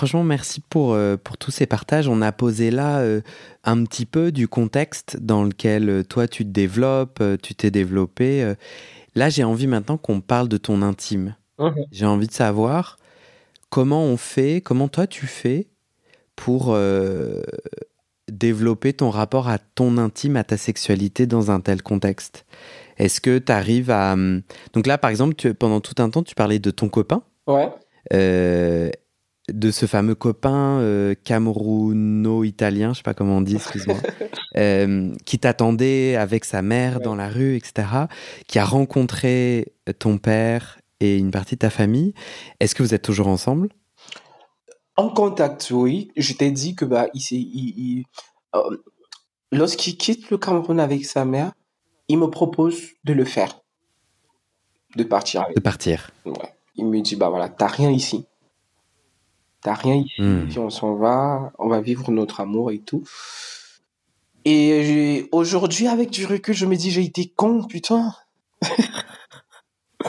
Franchement, merci pour, euh, pour tous ces partages. On a posé là euh, un petit peu du contexte dans lequel euh, toi tu te développes, tu t'es développé. Là, j'ai envie maintenant qu'on parle de ton intime. J'ai envie de savoir comment on fait, comment toi tu fais pour développer ton rapport à ton intime, à ta sexualité dans un tel contexte Est-ce que tu arrives à... hum, Donc là, par exemple, tu- pendant tout un temps, tu parlais de ton copain, Ouais. euh, de ce fameux copain euh, camerouno-italien, je sais pas comment on dit, excuse-moi, euh, qui t'attendait avec sa mère Ouais. dans la rue, etc., qui a rencontré ton père et une partie de ta famille. Est-ce que vous êtes toujours ensemble? En contact, oui. Je t'ai dit que bah, il, s'est- il, il- euh, lorsqu'il quitte le Cameroun avec sa mère, il me propose de le faire, de partir avec. de partir Ouais. Il me dit bah voilà, t'as rien ici, t'as rien ici. Hmm. Puis on s'en va, on va vivre notre amour et tout. Et aujourd'hui, avec du recul, je me dis j'ai été con, putain.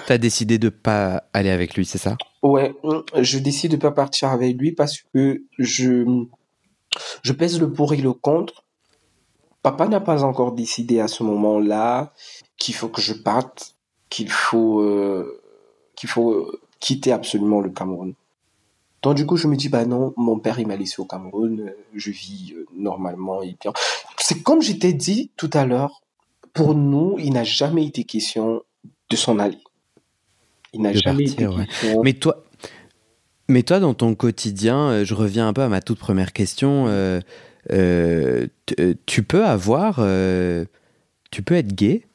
T'as décidé de pas aller avec lui, c'est ça? Ouais, je décide de pas partir avec lui parce que je, je pèse le pour et le contre. Papa n'a pas encore décidé à ce moment-là qu'il faut que je parte, qu'il faut, euh, qu'il faut euh, quitter absolument le Cameroun. Donc du coup, je me dis, bah non, mon père, il m'a laissé au Cameroun, euh, je vis euh, normalement et bien. C'est comme je t'ai dit tout à l'heure, pour nous, il n'a jamais été question de s'en aller. Il n'a jamais partir, été ouais. question. Mais toi, mais toi, dans ton quotidien, euh, je reviens un peu à ma toute première question. euh, euh, euh, tu peux avoir, euh, tu peux être gay?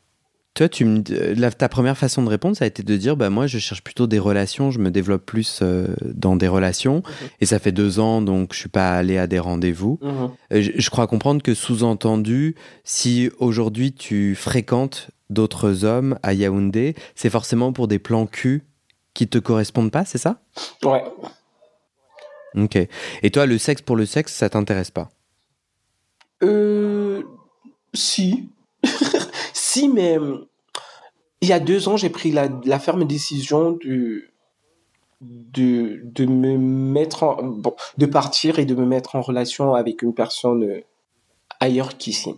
Toi, tu me, euh, la- ta première façon de répondre, ça a été de dire, bah moi, je cherche plutôt des relations, je me développe plus euh, dans des relations, et ça fait deux ans, donc je suis pas allé à des rendez-vous. Mhm. Euh, Je, je crois comprendre que sous-entendu, si aujourd'hui tu fréquentes d'autres hommes à Yaoundé, c'est forcément pour des plans cul qui te correspondent pas, c'est ça? Ouais. Ok. Et toi, le sexe pour le sexe, ça t'intéresse pas? Euh, si. Si, mais euh, il y a deux ans, j'ai pris la, la ferme décision de, de, de me mettre en, bon, de partir et de me mettre en relation avec une personne euh, ailleurs qu'ici.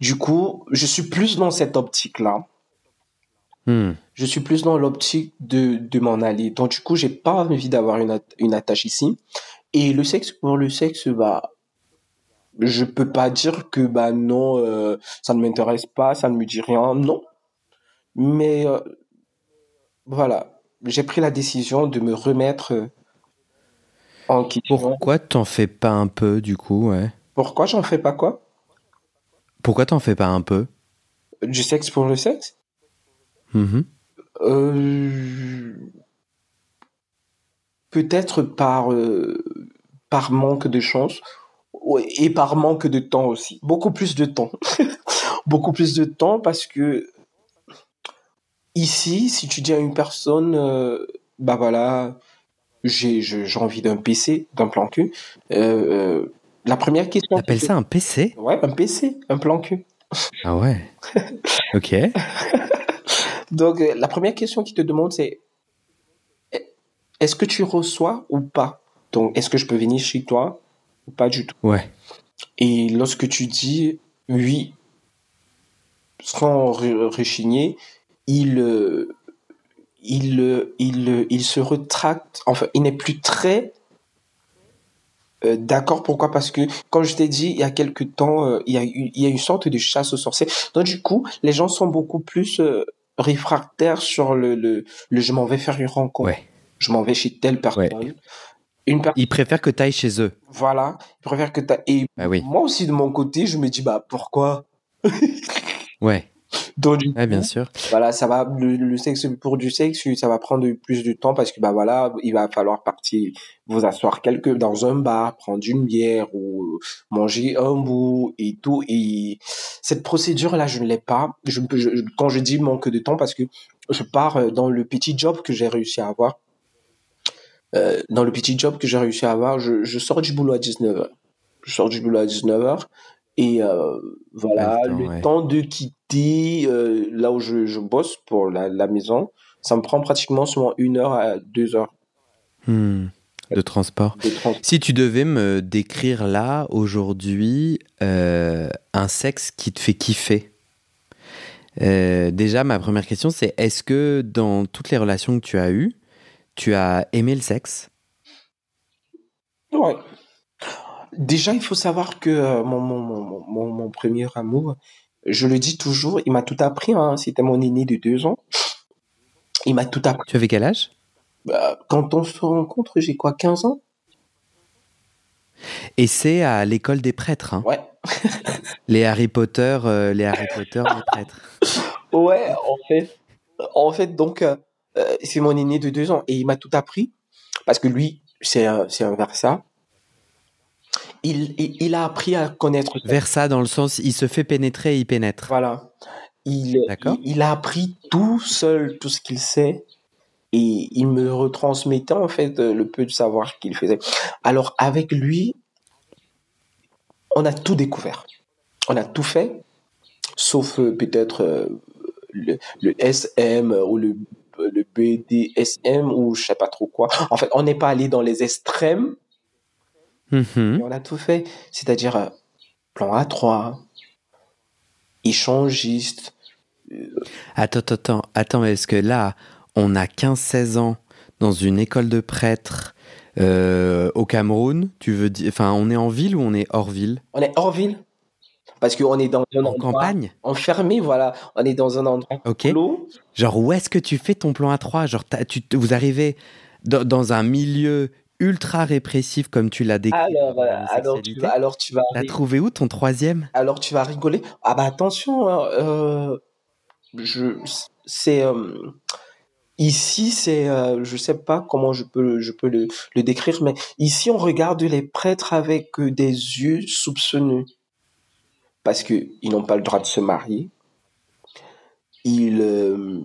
Du coup, je suis plus dans cette optique-là. Hmm. Je suis plus dans l'optique de, de m'en aller. Donc, du coup, j'ai pas envie d'avoir une, une attache ici. Et le sexe pour le sexe, bah, je peux pas dire que, bah, non, euh, ça ne m'intéresse pas, ça ne me dit rien. Non. Mais, euh, voilà. J'ai pris la décision de me remettre euh, en question. Pourquoi t'en fais pas un peu, du coup, ouais? Pourquoi j'en fais pas quoi? Pourquoi t'en fais pas un peu? Du sexe pour le sexe? Mhm. Euh, peut-être par par manque de chance et par manque de temps aussi. Beaucoup plus de temps. Beaucoup plus de temps parce que ici, si tu dis à une personne, euh, bah voilà, j'ai envie d'un PC, d'un plan cul, euh, euh, la première question. T'appelles ça un PC Ouais, un PC, un plan cul. Ah ouais. ok. Donc, la première question qui te demande, c'est est-ce que tu reçois ou pas? Donc, est-ce que je peux venir chez toi? Ou pas du tout Ouais. Et lorsque tu dis oui, sans re- rechigner, il, euh, il, euh, il, euh, il se retracte. Enfin, il n'est plus très euh, d'accord. Pourquoi? Parce que, comme je t'ai dit, il y a quelques temps, euh, il, y a eu, il y a une sorte de chasse aux sorciers. Donc, du coup, les gens sont beaucoup plus euh, réfractaires sur le, le, le je m'en vais faire une rencontre. Ouais. Je m'en vais chez telle personne. Une Ils préfèrent que t'ailles chez eux. voilà, ils préfèrent que t'as... Et Bah oui. moi aussi, de mon côté, je me dis, bah, pourquoi? Ouais. Donc, Ouais, bien sûr. voilà, ça va, le, le sexe pour du sexe, ça va prendre plus de temps parce que, bah voilà, il va falloir partir, vous asseoir quelque, dans un bar, prendre une bière ou manger un bout et tout. Et cette procédure-là, je ne l'ai pas. Je, je- quand je dis manque de temps, parce que je pars euh, dans le petit job que j'ai réussi à avoir. Euh, dans le petit job que j'ai réussi à avoir, je, je sors du boulot à 19h. Je sors du boulot à 19h. Et euh, voilà, le temps, le ouais. temps de quitter euh, là où je, je bosse pour la, la maison, ça me prend pratiquement souvent une heure à deux heures Hmm. De transport. de transport. Si tu devais me décrire là, aujourd'hui, un sexe qui te fait kiffer, déjà, ma première question, c'est est-ce que dans toutes les relations que tu as eues, tu as aimé le sexe? Ouais. Déjà, il faut savoir que euh, mon, mon, mon, mon, mon premier amour, je le dis toujours, il m'a tout appris. Hein, C'était mon aîné de deux ans. Il m'a tout appris. Tu avais quel âge? Bah, quand on se rencontre, j'ai quoi, 15 ans? Et c'est à l'école des prêtres, hein. Ouais. les Harry Potter, euh, les Harry Potter des prêtres. Ouais, en fait. En fait, donc, euh, euh, c'est mon aîné de deux ans et il m'a tout appris parce que lui, c'est un, c'est un Versa. Il, il, il a appris à connaître. Versa dans le sens, il se fait pénétrer et il pénètre. Voilà. Il, D'accord. il, il a appris tout seul, tout ce qu'il sait. Et il me retransmettait en fait le peu de savoir qu'il faisait. Alors avec lui, on a tout découvert. On a tout fait, sauf euh, peut-être euh, le, le SM ou le, le BDSM ou je sais pas trop quoi. En fait, on n'est pas allé dans les extrêmes, Mhm. on a tout fait. C'est-à-dire euh, plan A3, échangiste, Attends, attends, attends, attends, est-ce que là, on a 15-16 ans dans une école de prêtres euh, au Cameroun? Tu veux dire, enfin, on est en ville ou on est hors ville? On est hors ville. Parce qu'on est dans un En endroit campagne enfermé, voilà. On est dans un endroit Ok. clos. Genre, où est-ce que tu fais ton plan A3 Genre, t'as- tu, vous arrivez dans, dans un milieu ultra répressif comme tu l'as décrit. Alors, euh, la alors, tu vas, alors, tu vas, T'as trouvé où ton troisième? Alors tu vas rigoler? Ah bah attention, hein, euh, je, c'est euh, ici, c'est, euh, je sais pas comment je peux, je peux le, le décrire, mais ici on regarde les prêtres avec euh, des yeux soupçonneux parce que ils n'ont pas le droit de se marier. Ils, euh,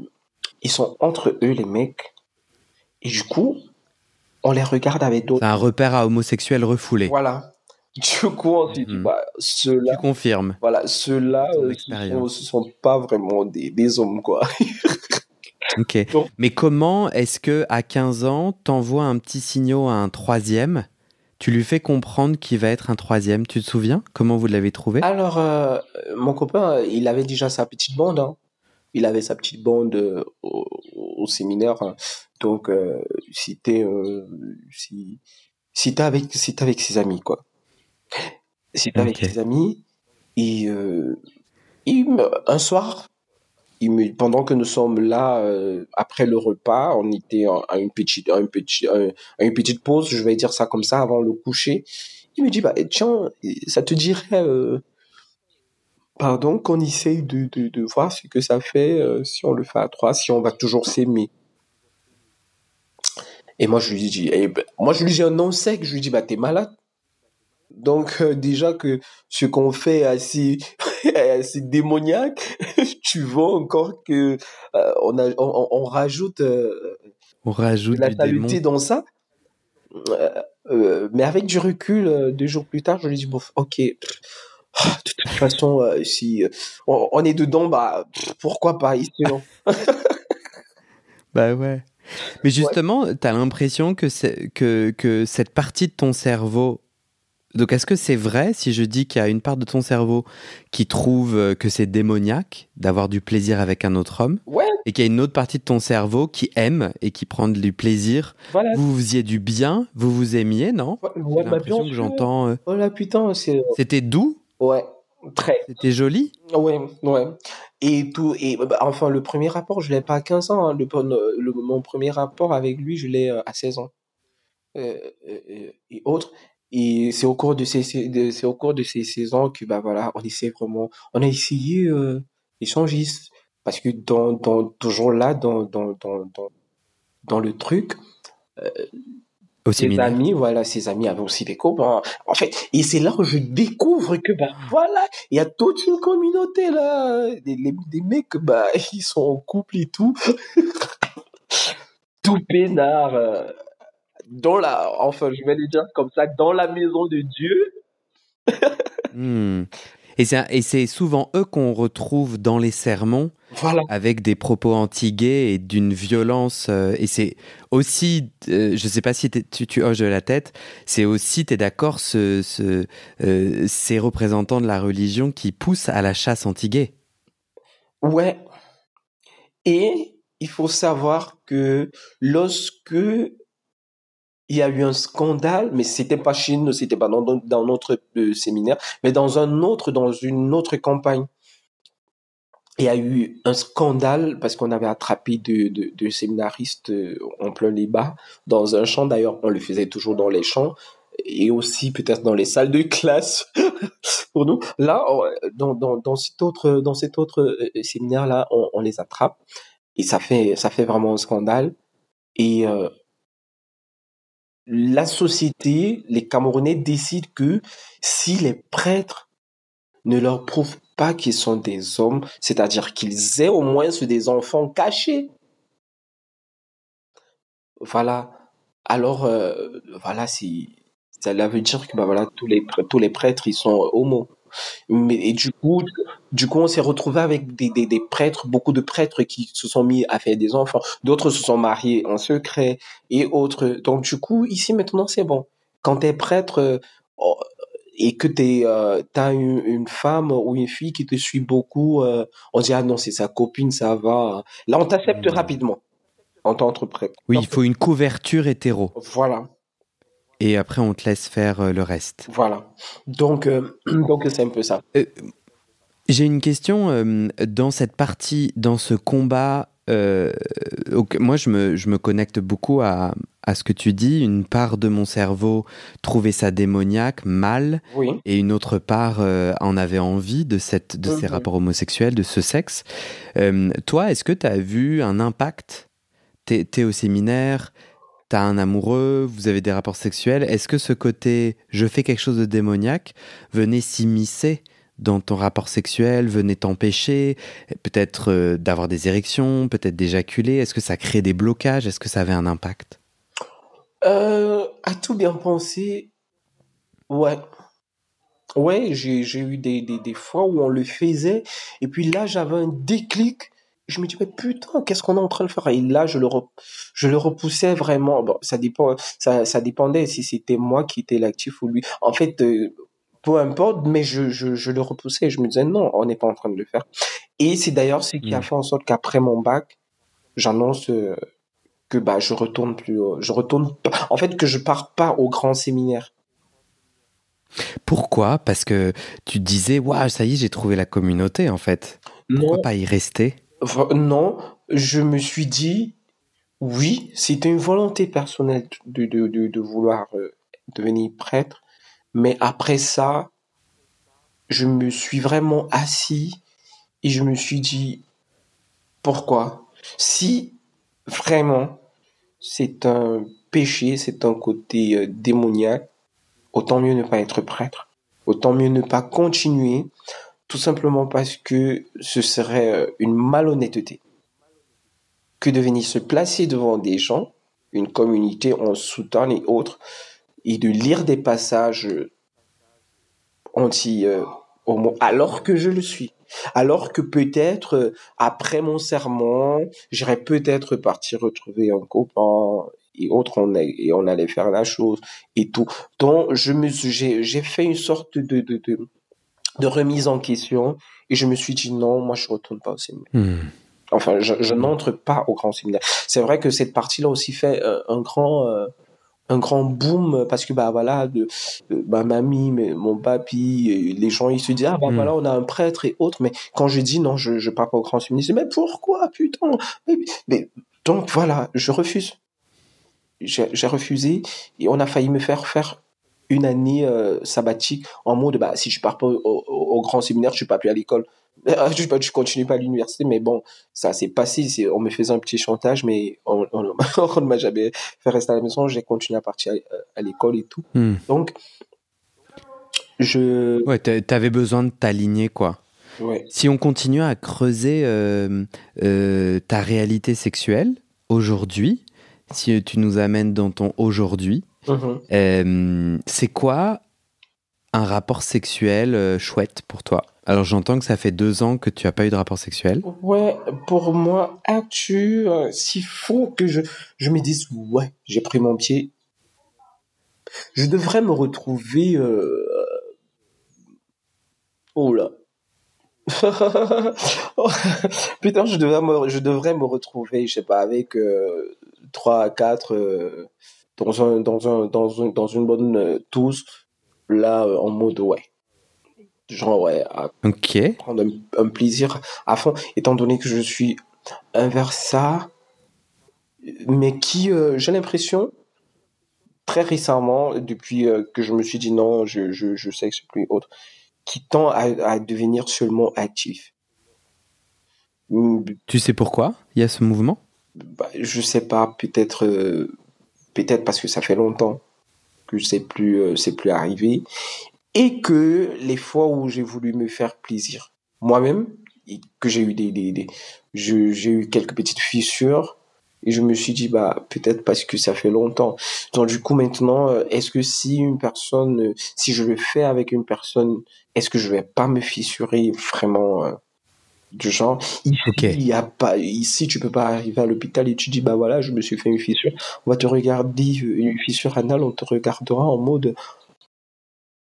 ils sont entre eux les mecs et du coup on les regarde avec d'autres. C'est un repère à homosexuels refoulé. Voilà. Du coup, on dit, Mhm. bah, ceux-là, Tu confirmes. voilà, ceux-là, euh, ce expérience. sont, ce sont pas vraiment des, des hommes, quoi. Ok. Donc- Mais comment est-ce que à 15 ans, t'envoies un petit signal à un troisième Tu lui fais comprendre qu'il va être un troisième. Tu te souviens Comment vous l'avez trouvé? Alors, euh, mon copain, euh, il avait déjà sa petite bande, hein. Il avait sa petite bande euh, au, au séminaire. hein. Donc, euh, c'était, si, si t'es avec, si t'es avec ses amis, quoi. Si t'es avec ses amis, il un soir, pendant que nous sommes là, euh, après le repas, on était à une petite, à une petite, une petite pause, je vais dire ça comme ça, avant le coucher. Il me dit, bah, tiens, ça te dirait, euh, pardon, qu'on essaye de, de, voir ce que ça fait euh, si on le fait à trois, si on va toujours s'aimer. Et moi, je lui dis, eh ben, moi, je lui dis un non sec, je lui dis, bah, t'es malade. Donc, déjà que ce qu'on fait est assez, assez démoniaque, tu vois encore que euh, on, a, on, on rajoute euh, On rajoute la saleté dans ça. Euh, mais avec du recul, deux jours plus tard, je lui dis, bon, ok, ah, de toute façon, si on, on est dedans, bah, pourquoi pas ici, non? Bah ouais. Mais justement, t'as l'impression que, c'est- que, que cette partie de ton cerveau. Donc, est-ce que c'est vrai si je dis qu'il y a une part de ton cerveau qui trouve euh, que c'est démoniaque d'avoir du plaisir avec un autre homme Ouais, et qu'il y a une autre partie de ton cerveau qui aime et qui prend du plaisir? Voilà. Vous vous faisiez du bien? Vous vous aimiez, non? Ouais, J'ai bah, l'impression que j'entends. euh, Oh là, putain, c'est. C'était doux? Ouais, très. C'était joli? Ouais, ouais. Et tout, et bah, enfin, le premier rapport, je l'ai pas à 15 ans. hein. Le, le- mon premier rapport avec lui, je l'ai euh, à 16 ans. Euh, euh, euh, et autres. Et c'est au cours de ces, c'est au cours de ces 16 ans que, bah voilà, on essaie vraiment, on a essayé, euh, échangiste. Parce que dans, dans, toujours là, dans, dans, dans, dans, dans le truc, euh, ses amis, voilà, ses amis avaient aussi des copains. En fait, et c'est là où je découvre que, bah, voilà, il y a toute une communauté, là. Des, des mecs, bah, ils sont en couple et tout. tout peinard. Euh, dans la, enfin, je vais le dire comme ça, dans la maison de Dieu. Hmm. Et c'est souvent eux qu'on retrouve dans les sermons, avec des propos anti-gays et d'une violence. Euh, et c'est aussi, euh, je ne sais pas si tu, tu hoches de la tête, c'est aussi, tu es d'accord, ce, ce, euh, ces représentants de la religion qui poussent à la chasse anti-gay. Ouais. Et il faut savoir que lorsque il y a eu un scandale, mais c'était pas chez nous, c'était pas dans, dans notre euh, séminaire, mais dans un autre, dans une autre campagne. Il y a eu un scandale parce qu'on avait attrapé deux, de séminaristes euh, en plein débat dans un champ. D'ailleurs, on le faisait toujours dans les champs et aussi peut-être dans les salles de classe pour nous. Là, dans, dans, dans cet autre, dans cet autre euh, séminaire là, on, les attrape et ça fait, ça fait vraiment un scandale. Et la société, les Camerounais décident que si les prêtres ne leur prouvent pas qu'ils sont des hommes, c'est-à-dire qu'ils aient au moins des enfants cachés. Voilà. Alors, euh, voilà, ça veut dire que bah, voilà, tous, les, tous les prêtres, ils sont homo. Mais, et du coup, du coup, on s'est retrouvé avec des, des, des, prêtres, beaucoup de prêtres qui se sont mis à faire des enfants. D'autres se sont mariés en secret et autres. Donc, du coup, ici, maintenant, c'est bon. Quand tu es prêtre euh, oh, et que tu euh, as une, femme ou une fille qui te suit beaucoup, euh, on dit, ah non, c'est sa copine, ça va. Là, on t'accepte mmh. rapidement en tant que prêtre. Oui, il faut une couverture hétéro. Voilà et après on te laisse faire euh, le reste. Voilà. Donc euh, donc c'est un peu ça. Euh, j'ai une question dans cette partie, dans ce combat. moi, je me, je me, connecte beaucoup à, à, ce que tu dis. Une part de mon cerveau trouvait ça démoniaque, mal, et une autre part en avait envie de, cette, de ces mhm. rapports homosexuels, de ce sexe. toi, est-ce que tu as vu un impact? T'es es au séminaire, t'as un amoureux, vous avez des rapports sexuels, est-ce que ce côté je fais quelque chose de démoniaque venait s'immiscer dans ton rapport sexuel, venait t'empêcher peut-être euh, d'avoir des érections, peut-être d'éjaculer Est-ce que ça crée des blocages Est-ce que ça avait un impact? Euh, À tout bien penser, ouais. Ouais, j'ai eu des, des, des fois où on le faisait, et puis là j'avais un déclic je me dis mais putain qu'est-ce qu'on est en train de faire? Et là je le je le repoussais vraiment. Bon ça dépend ça ça dépendait si c'était moi qui étais l'actif ou lui. En fait euh, peu importe mais je, je, je le repoussais. Je me disais non on n'est pas en train de le faire. Et c'est d'ailleurs ce qui a mm. fait en sorte qu'après mon bac j'annonce euh, que bah je retourne plus je retourne en fait que je pars pas au grand séminaire. Pourquoi? Parce que tu disais, waouh, ça y est, j'ai trouvé la communauté en fait. Pourquoi pas y rester? Non, je me suis dit, oui, c'était une volonté personnelle de, de, de, vouloir euh, devenir prêtre, mais après ça, je me suis vraiment assis et je me suis dit, pourquoi? Si vraiment c'est un péché, c'est un côté euh, démoniaque, autant mieux ne pas être prêtre, autant mieux ne pas continuer tout simplement parce que ce serait euh, une malhonnêteté que de venir se placer devant des gens, une communauté en soutane et autres, et de lire des passages euh, homo alors que je le suis. Alors que peut-être euh, après mon serment, j'irais peut-être partir retrouver un copain et autres on et on allait faire la chose et tout. Donc j'ai fait une sorte de de remise en question et je me suis dit non, moi je retourne pas au séminaire. Hmm. Enfin, je, je n'entre pas au grand séminaire. C'est vrai que cette partie-là aussi fait euh, un grand euh, un grand boom parce que bah voilà de, ma mamie mais mon papy les gens ils se disent ah bah hmm. voilà on a un prêtre et autres mais quand je dis non je je pars pas au grand séminaire mais pourquoi putain? Mais, mais donc voilà je refuse j'ai refusé et on a failli me faire faire une année euh, sabbatique en mode bah si je pars pas au, grand séminaire, je suis pas plus à l'école. Je, je continue pas à l'université, mais bon, ça s'est passé. On me faisait un petit chantage, mais on, ne m'a jamais fait rester à la maison. J'ai continué à partir à, l'école et tout. Hmm. Donc, je. Ouais, t'avais besoin de t'aligner, quoi. Ouais. Si on continue à creuser euh, euh, ta réalité sexuelle aujourd'hui, si tu nous amènes dans ton aujourd'hui, Mhm. Euh, c'est quoi un rapport sexuel euh, chouette pour toi? Alors j'entends que ça fait deux ans que tu n'as pas eu de rapport sexuel. Ouais, pour moi, as-tu, euh, s'il faut que je, je me dise, ouais, j'ai pris mon pied, je devrais me retrouver... Oh là. Putain, je devrais me, je devrais me retrouver, je sais pas, avec trois à quatre dans un dans un dans un dans une bonne euh, tous là euh, en mode ouais. Genre ouais à ok. prendre un, plaisir à fond. Étant donné que je suis envers ça mais qui euh, j'ai l'impression très récemment depuis que je me suis dit non je je je sais que c'est plus autre qui tend à, à devenir seulement actif. Tu sais pourquoi? Il y a ce mouvement? Bah, je sais pas peut-être peut-être parce que ça fait longtemps que c'est plus euh, plus arrivé et que les fois où j'ai voulu me faire plaisir moi-même que j'ai eu des, des, j'ai eu quelques petites fissures et je me suis dit bah peut-être parce que ça fait longtemps. Donc du coup maintenant euh, est-ce que si une personne euh, si je le fais avec une personne est-ce que je vais pas me fissurer vraiment du genre il y a pas ici tu peux pas arriver à l'hôpital et tu dis bah voilà je me suis fait une fissure. On va te regarder une fissure anale on te regardera en mode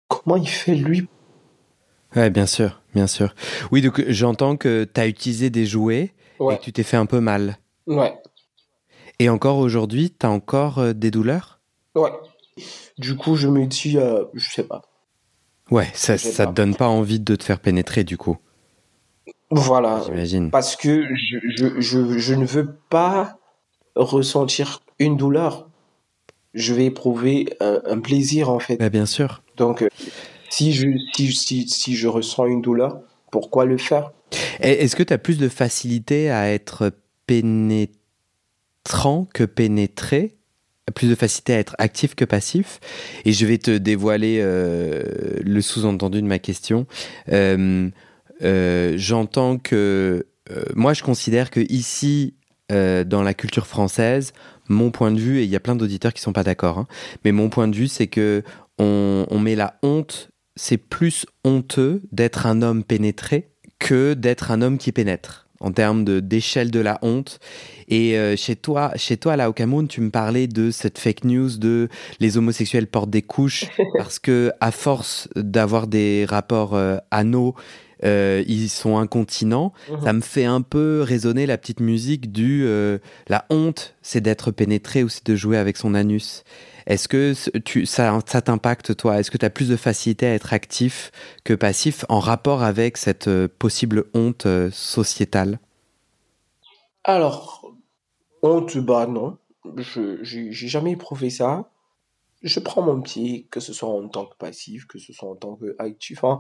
comment il fait lui? Ouais bien sûr bien sûr. Oui donc j'entends que tu as utilisé des jouets et que tu t'es fait un peu mal. Ouais. Et encore aujourd'hui tu as encore euh, des douleurs? Ouais. Du coup je me dis euh, je sais pas. Ouais ça ça te donne pas envie de te faire pénétrer du coup voilà. Parce que je, je, je, je, ne veux pas ressentir une douleur. Je vais éprouver un, plaisir, en fait. Bah, bien sûr. Donc, euh, si je, si, si, si je ressens une douleur, pourquoi le faire? Est-ce que tu as plus de facilité à être pénétrant que pénétré? Plus de facilité à être actif que passif? Et je vais te dévoiler euh, le sous-entendu de ma question. Euh, euh, j'entends que euh, moi, je considère que ici, euh, dans la culture française, mon point de vue, et il y a plein d'auditeurs qui sont pas d'accord, hein, mais mon point de vue, c'est que on, on met la honte. C'est plus honteux d'être un homme pénétré que d'être un homme qui pénètre en termes d'échelle de la honte. Et chez toi, chez toi là au Cameroun, tu me parlais de cette fake news de les homosexuels portent des couches parce que à force d'avoir des rapports anneaux euh, ils sont incontinents. Mhm. Ça me fait un peu résonner la petite musique du euh, la honte, c'est d'être pénétré ou c'est de jouer avec son anus. Est-ce que tu, ça, ça t'impacte toi? Est-ce que tu as plus de facilité à être actif que passif en rapport avec cette euh, possible honte sociétale? Alors, honte, bah non. Je j'ai jamais éprouvé ça. Je prends mon pied, que ce soit en tant que passif, que ce soit en tant qu'actif. Hein.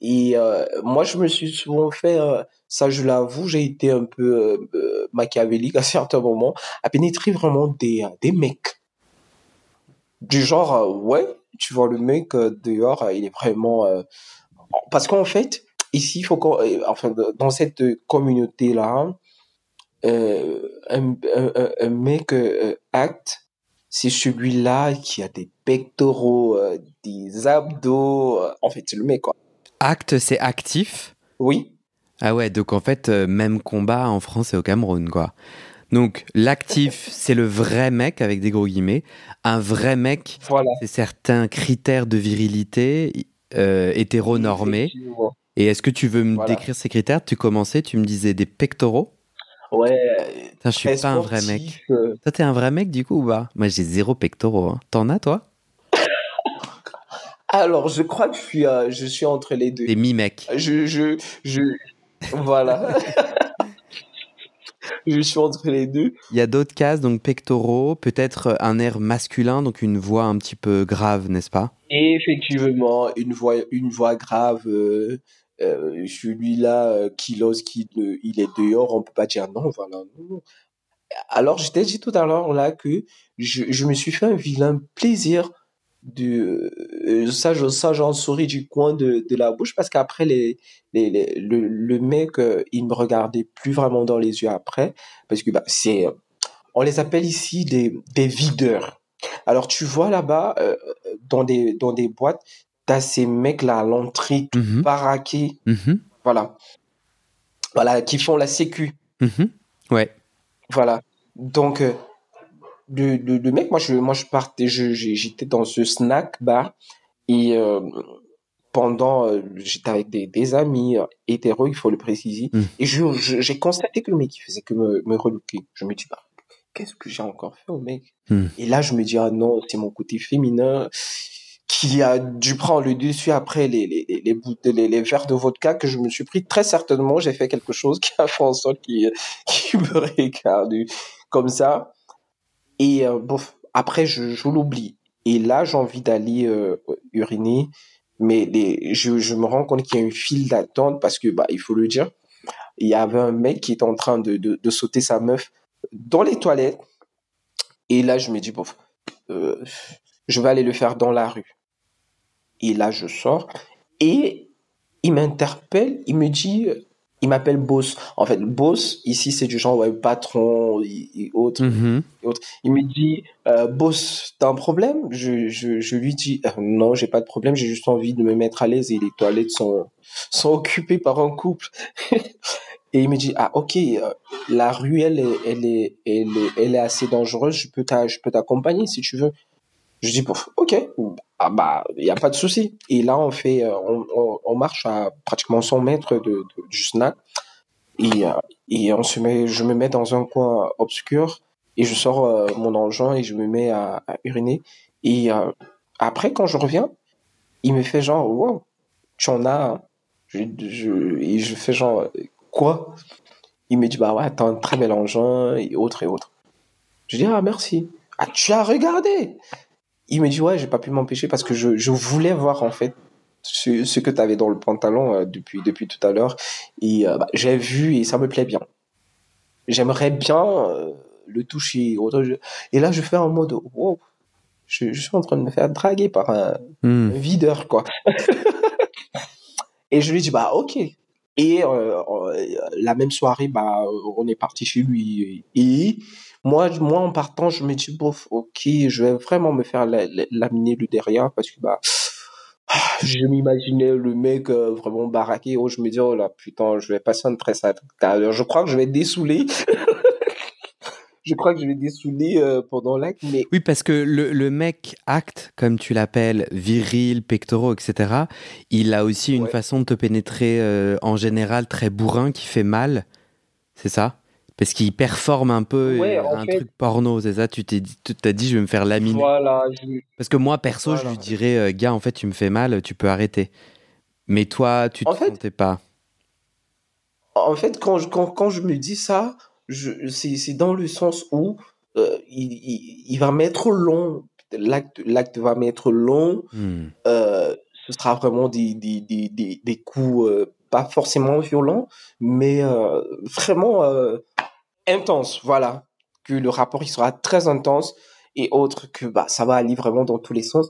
Et euh, moi, je me suis souvent fait, euh, ça je l'avoue, j'ai été un peu euh, machiavélique à certains moments, à pénétrer vraiment des, des mecs. Du genre, ouais, tu vois le mec dehors, il est vraiment... parce qu'en fait, ici, il faut qu'on... Enfin, dans cette communauté-là, un, un, un, mec acte, c'est celui-là qui a des pectoraux, des abdos, en fait, c'est le mec, quoi. Acte, c'est actif Oui. Ah ouais, donc en fait, euh, même combat en France et au Cameroun, quoi. Donc l'actif, c'est le vrai mec avec des gros guillemets. Un vrai mec, c'est certains critères de virilité euh, hétéronormés. Et est-ce que tu veux me décrire ces critères? Tu commençais, tu me disais des pectoraux? Ouais. je suis pas un vrai mec. Euh. Toi, t'es un vrai mec du coup ou pas? Moi, j'ai zéro pectoraux. Hein. T'en as toi? Alors, je crois que je suis, euh, je suis entre les deux. Des mi-mecs. Je, je, je, voilà. je suis entre les deux. Il y a d'autres cases, donc pectoraux, peut-être un air masculin, donc une voix un petit peu grave, n'est-ce pas? Effectivement, une voix, une voix grave. Euh, euh, celui-là euh, qui lorsqu'il il est dehors, on peut pas dire non, voilà. Non. Alors, je t'ai dit tout à l'heure là que je, je me suis fait un vilain plaisir de euh, ça, ça j'en souris du coin de, de la bouche parce qu'après les, les, les, le, le mec euh, il me regardait plus vraiment dans les yeux après parce que bah c'est on les appelle ici des des videurs alors tu vois là-bas euh, dans des dans des boîtes t'as ces mecs là à l'entrée tout baraqués Mhm. voilà voilà qui font la sécu Mhm. Ouais. voilà donc euh, le, le, le mec. Moi je moi je partais je j'ai- j'étais dans ce snack bar et euh, pendant euh, j'étais avec des, des amis euh, hétéros il faut le préciser. Mm. et je je- j'ai constaté que le mec il faisait que me me relooker je me dis bah qu'est-ce que j'ai encore fait au mec? Mm. et là je me dis ah non c'est mon côté féminin qui a dû prendre le dessus après les les les les, les, les verres de vodka que je me suis pris. Très certainement j'ai fait quelque chose qui a fait en sorte qu'il qu'il me regarde comme ça et euh, bon après je, je l'oublie. Et là j'ai envie d'aller euh, uriner. Mais je, je me rends compte qu'il y a une file d'attente parce que bah il faut le dire il y avait un mec qui est en train de, de, de sauter sa meuf dans les toilettes. Et là je me dis bon euh, je vais aller le faire dans la rue. Et là je sors. Et il m'interpelle. Il me dit il m'appelle boss en fait boss ici c'est du genre ouais patron et, et autres Mhm. il me dit, euh, boss, t'as un problème? Je, je, je lui dis, euh, non, j'ai pas de problème, j'ai juste envie de me mettre à l'aise et les toilettes sont, sont occupées par un couple. et il me dit, ah ok, euh, la ruelle, elle, elle, est, elle, est, elle est assez dangereuse, je peux t'a- je peux t'accompagner si tu veux. Je dis, Pouf, ok, ah bah, il y a pas de souci. Et là, on fait, euh, on, on, marche à pratiquement 100 mètres de, du snack. Et, euh, et on se met, je me mets dans un coin obscur et je sors euh, mon engin et je me mets à, uriner. Et après, quand je reviens, il me fait genre, wow, tu en as. Je, je, et je fais genre, quoi? Il me dit, bah ouais, t'as un très bel engin et autres et autres. Je dis, ah merci. Ah, tu as regardé Il me dit, ouais, j'ai pas pu m'empêcher parce que je, je voulais voir en fait ce, ce que tu avais dans le pantalon euh, depuis, depuis tout à l'heure. Et euh, bah, j'ai vu et ça me plaît bien. J'aimerais bien euh, le toucher. Et là, je fais un mode, wow, je, je suis en train de me faire draguer par un, un videur, quoi. et je lui dis, bah, ok. Et euh, la même soirée, bah, on est parti chez lui. Et moi, moi, en partant, je me dis, bof, ok, je vais vraiment me faire la- la- laminer le derrière parce que, bah, je m'imaginais le mec euh, vraiment baraqué. Oh, je me dis, oh là, putain, je vais passer un très sale. Je crois que je vais dessouler. je crois que je vais dessouler euh, pendant l'acte, mais Oui, parce que le, le mec acte, comme tu l'appelles, viril, pectoraux, etc., il a aussi une Ouais. façon de te pénétrer euh, en général très bourrin qui fait mal. C'est ça? Parce qu'il performe un peu Ouais, euh, un fait- truc porno, c'est ça? Tu t'es dit, t'as dit, je vais me faire laminer. voilà. je- Parce que moi, perso, je lui dirais, euh, gars, en fait, tu me fais mal, tu peux arrêter. Mais toi, tu te En fait- sentais pas. En fait, quand je, quand, quand je me dis ça, je, c'est, c'est dans le sens où euh, il, il, il va mettre long. L'acte, l'acte va mettre long. Hmm. Euh, ce sera vraiment des, des, des, des, des coups euh, pas forcément violents, mais vraiment intenses. Voilà. Que le rapport sera très intense et autre que bah ça va aller vraiment dans tous les sens.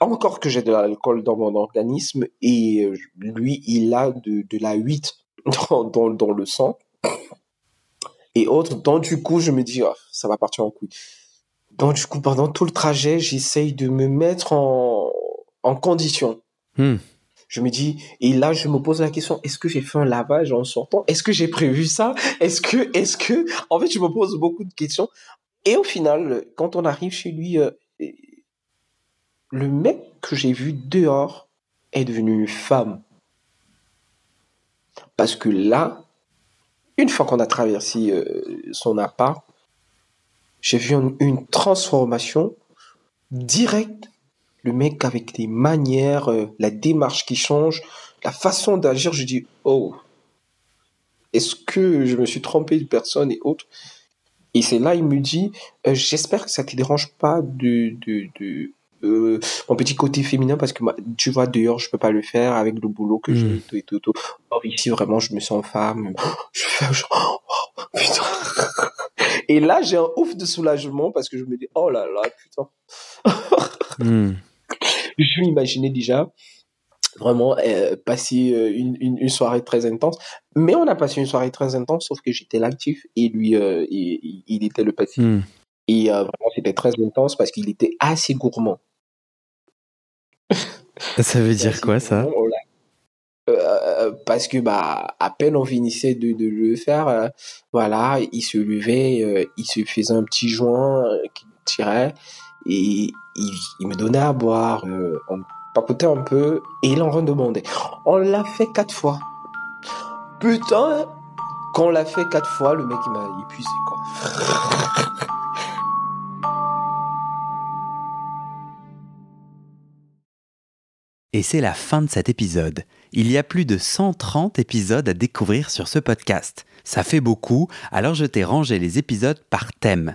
Encore que j'ai de l'alcool dans mon organisme et euh, lui il a de, la 8 dans, le sang et autres. Donc du coup je me dis oh, ça va partir en couille. Donc du coup pendant tout le trajet j'essaye de me mettre en, en condition. Hmm. Je me dis, et là, je me pose la question, est-ce que j'ai fait un lavage en sortant? Est-ce que j'ai prévu ça? Est-ce que, est-ce que, en fait, je me pose beaucoup de questions. Et au final, quand on arrive chez lui, euh, le mec que j'ai vu dehors est devenu une femme. Parce que là, une fois qu'on a traversé euh, son appart, j'ai vu une, une transformation directe le mec avec les manières, euh, la démarche qui change, la façon d'agir, je dis oh, est-ce que je me suis trompé de personne et autres? Et c'est là il me dit euh, j'espère que ça te dérange pas de de de euh, mon petit côté féminin parce que tu vois dehors je peux pas le faire avec le boulot que j'ai Mm. tout et tout, tout. Or ici vraiment je me sens femme. Je fais genre, oh, putain. Et là j'ai un ouf de soulagement parce que je me dis oh là là putain. Hmm. Je m'imaginais déjà vraiment euh, passer euh, une, une, une soirée très intense. Mais on a passé une soirée très intense sauf que j'étais l'actif et lui euh, il, il était le passif. Hmm. Et vraiment, c'était très intense parce qu'il était assez gourmand. Ça veut dire quoi ça parce que bah à peine on finissait de, de le faire, voilà, il se levait, il se faisait un petit joint qu'il tirait et il, me donnait à boire, euh, on papotait un peu et il en redemandait. On l'a fait quatre fois. Putain, quand on l'a fait quatre fois, le mec il m'a épuisé quoi. Et c'est la fin de cet épisode. Il y a plus de 130 épisodes à découvrir sur ce podcast. Ça fait beaucoup, alors je t'ai rangé les épisodes par thème.